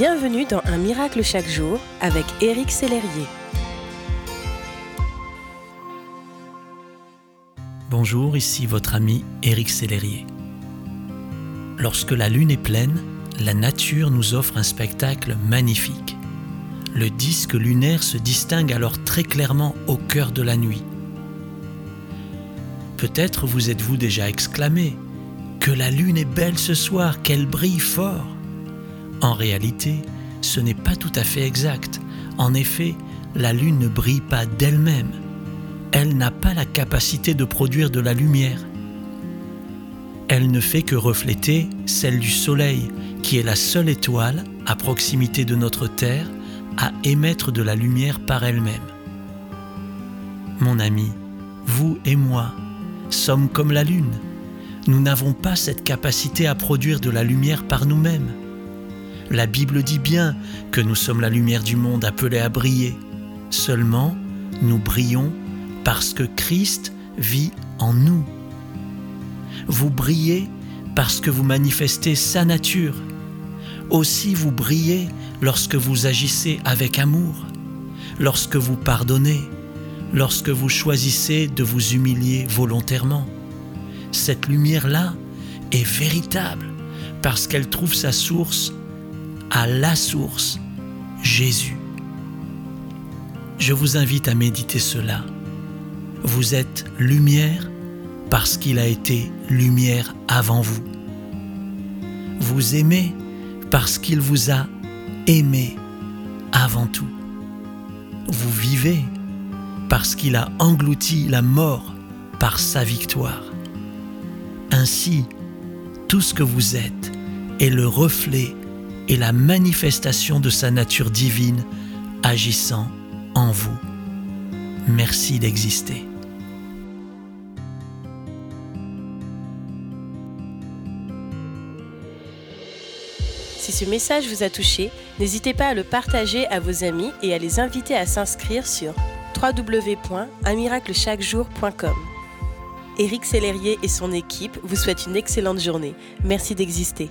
Bienvenue dans Un miracle chaque jour avec Éric Sellerier. Bonjour, ici votre ami Éric Sellerier. Lorsque la lune est pleine, la nature nous offre un spectacle magnifique. Le disque lunaire se distingue alors très clairement au cœur de la nuit. Peut-être vous êtes-vous déjà exclamé Que la lune est belle ce soir, qu'elle brille fort. En réalité, ce n'est pas tout à fait exact. En effet, la lune ne brille pas d'elle-même. Elle n'a pas la capacité de produire de la lumière. Elle ne fait que refléter celle du Soleil, qui est la seule étoile à proximité de notre Terre à émettre de la lumière par elle-même. Mon ami, vous et moi, sommes comme la Lune. Nous n'avons pas cette capacité à produire de la lumière par nous-mêmes. La Bible dit bien que nous sommes la lumière du monde appelée à briller. Seulement, nous brillons parce que Christ vit en nous. Vous brillez parce que vous manifestez sa nature. Aussi vous brillez lorsque vous agissez avec amour, lorsque vous pardonnez, lorsque vous choisissez de vous humilier volontairement. Cette lumière-là est véritable parce qu'elle trouve sa source à la source, Jésus. Je vous invite à méditer cela. Vous êtes lumière parce qu'il a été lumière avant vous. Vous aimez parce qu'il vous a aimé avant tout. Vous vivez parce qu'il a englouti la mort par sa victoire. Ainsi, tout ce que vous êtes est le reflet et la manifestation de sa nature divine agissant en vous. Merci d'exister. Si ce message vous a touché, n'hésitez pas à le partager à vos amis et à les inviter à s'inscrire sur www.unmiraclechaquejour.com. Éric Sellerier et son équipe vous souhaitent une excellente journée. Merci d'exister.